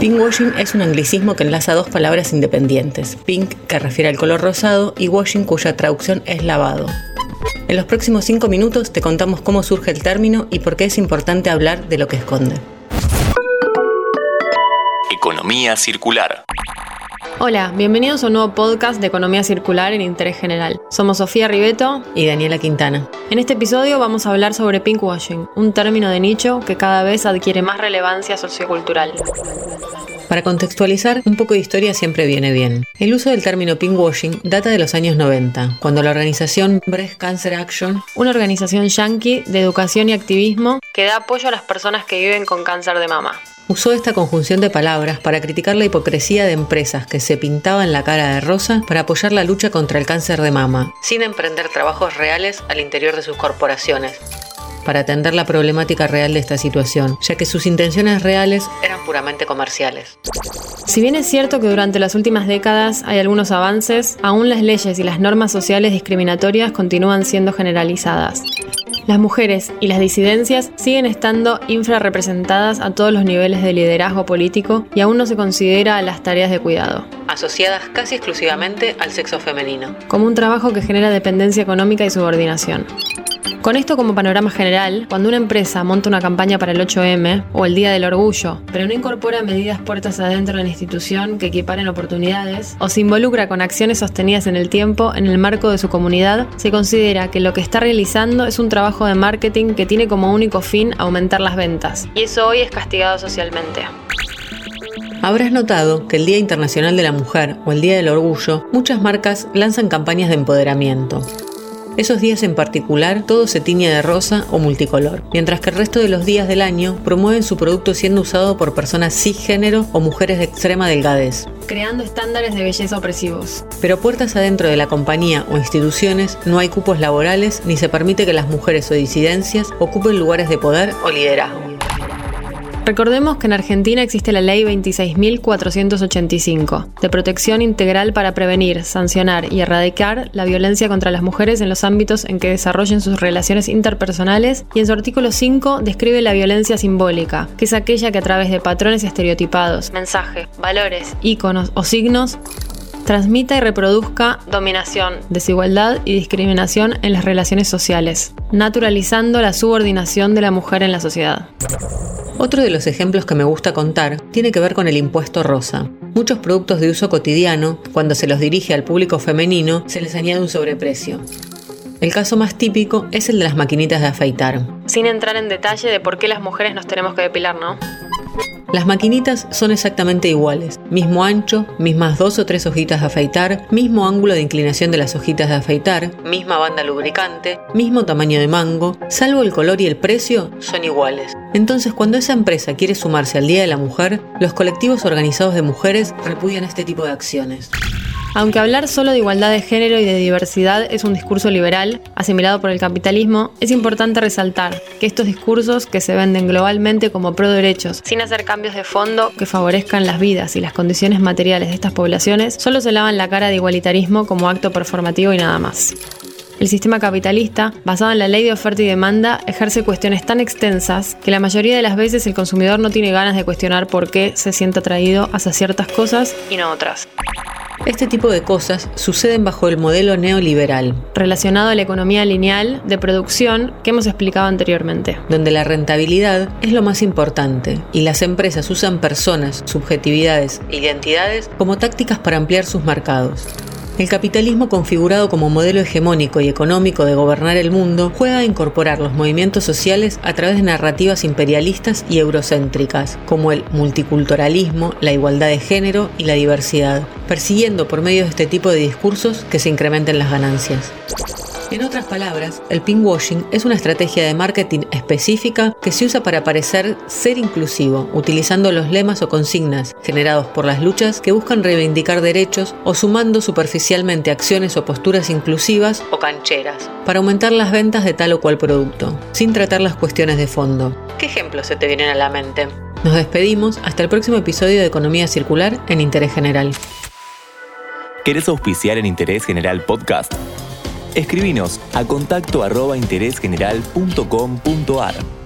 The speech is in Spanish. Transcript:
Pinkwashing es un anglicismo que enlaza dos palabras independientes, pink, que refiere al color rosado, y washing, cuya traducción es lavado. En los próximos cinco minutos te contamos cómo surge el término y por qué es importante hablar de lo que esconde. Economía circular. Hola, bienvenidos a un nuevo podcast de Economía Circular en Interés General. Somos Sofía Ribeto y Daniela Quintana. En este episodio vamos a hablar sobre pinkwashing, un término de nicho que cada vez adquiere más relevancia sociocultural. Para contextualizar, un poco de historia siempre viene bien. El uso del término pinkwashing data de los años 90, cuando la organización Breast Cancer Action, una organización yankee de educación y activismo que da apoyo a las personas que viven con cáncer de mama, usó esta conjunción de palabras para criticar la hipocresía de empresas que se pintaban la cara de rosa para apoyar la lucha contra el cáncer de mama, sin emprender trabajos reales al interior de sus corporaciones para atender la problemática real de esta situación, ya que sus intenciones reales eran puramente comerciales. Si bien es cierto que durante las últimas décadas hay algunos avances, aún las leyes y las normas sociales discriminatorias continúan siendo generalizadas. Las mujeres y las disidencias siguen estando infrarrepresentadas a todos los niveles de liderazgo político y aún no se considera las tareas de cuidado. Asociadas casi exclusivamente al sexo femenino. Como un trabajo que genera dependencia económica y subordinación. Con esto como panorama general, cuando una empresa monta una campaña para el 8M o el Día del Orgullo, pero no incorpora medidas puertas adentro de la institución que equiparen oportunidades, o se involucra con acciones sostenidas en el tiempo en el marco de su comunidad, se considera que lo que está realizando es un trabajo de marketing que tiene como único fin aumentar las ventas. Y eso hoy es castigado socialmente. Habrás notado que el Día Internacional de la Mujer o el Día del Orgullo, muchas marcas lanzan campañas de empoderamiento. Esos días en particular todo se tiñe de rosa o multicolor, mientras que el resto de los días del año promueven su producto siendo usado por personas cisgénero o mujeres de extrema delgadez. Creando estándares de belleza opresivos. Pero puertas adentro de la compañía o instituciones no hay cupos laborales ni se permite que las mujeres o disidencias ocupen lugares de poder o liderazgo. Recordemos que en Argentina existe la Ley 26.485, de protección integral para prevenir, sancionar y erradicar la violencia contra las mujeres en los ámbitos en que desarrollen sus relaciones interpersonales y en su artículo 5 describe la violencia simbólica, que es aquella que a través de patrones estereotipados, mensajes, valores, íconos o signos transmita y reproduzca dominación, desigualdad y discriminación en las relaciones sociales, naturalizando la subordinación de la mujer en la sociedad. Otro de los ejemplos que me gusta contar tiene que ver con el impuesto rosa. Muchos productos de uso cotidiano, cuando se los dirige al público femenino, se les añade un sobreprecio. El caso más típico es el de las maquinitas de afeitar. Sin entrar en detalle de por qué las mujeres nos tenemos que depilar, ¿no? Las maquinitas son exactamente iguales, mismo ancho, mismas dos o tres hojitas de afeitar, mismo ángulo de inclinación de las hojitas de afeitar, misma banda lubricante, mismo tamaño de mango, salvo el color y el precio son iguales. Entonces cuando esa empresa quiere sumarse al Día de la Mujer, los colectivos organizados de mujeres repudian este tipo de acciones. Aunque hablar solo de igualdad de género y de diversidad es un discurso liberal, asimilado por el capitalismo, es importante resaltar que estos discursos que se venden globalmente como pro derechos, sin hacer cambios de fondo que favorezcan las vidas y las condiciones materiales de estas poblaciones, solo se lavan la cara de igualitarismo como acto performativo y nada más. El sistema capitalista, basado en la ley de oferta y demanda, ejerce cuestiones tan extensas que la mayoría de las veces el consumidor no tiene ganas de cuestionar por qué se siente atraído hacia ciertas cosas y no otras. Este tipo de cosas suceden bajo el modelo neoliberal, relacionado a la economía lineal de producción que hemos explicado anteriormente, donde la rentabilidad es lo más importante y las empresas usan personas, subjetividades, identidades como tácticas para ampliar sus mercados. El capitalismo configurado como modelo hegemónico y económico de gobernar el mundo juega a incorporar los movimientos sociales a través de narrativas imperialistas y eurocéntricas, como el multiculturalismo, la igualdad de género y la diversidad, persiguiendo por medio de este tipo de discursos que se incrementen las ganancias. En otras palabras, el pinkwashing es una estrategia de marketing específica que se usa para parecer ser inclusivo, utilizando los lemas o consignas generados por las luchas que buscan reivindicar derechos o sumando superficialmente acciones o posturas inclusivas o cancheras para aumentar las ventas de tal o cual producto, sin tratar las cuestiones de fondo. ¿Qué ejemplos se te vienen a la mente? Nos despedimos hasta el próximo episodio de Economía Circular en Interés General. ¿Querés auspiciar en Interés General Podcast? Escribinos a contacto arroba interésgeneral.com.ar.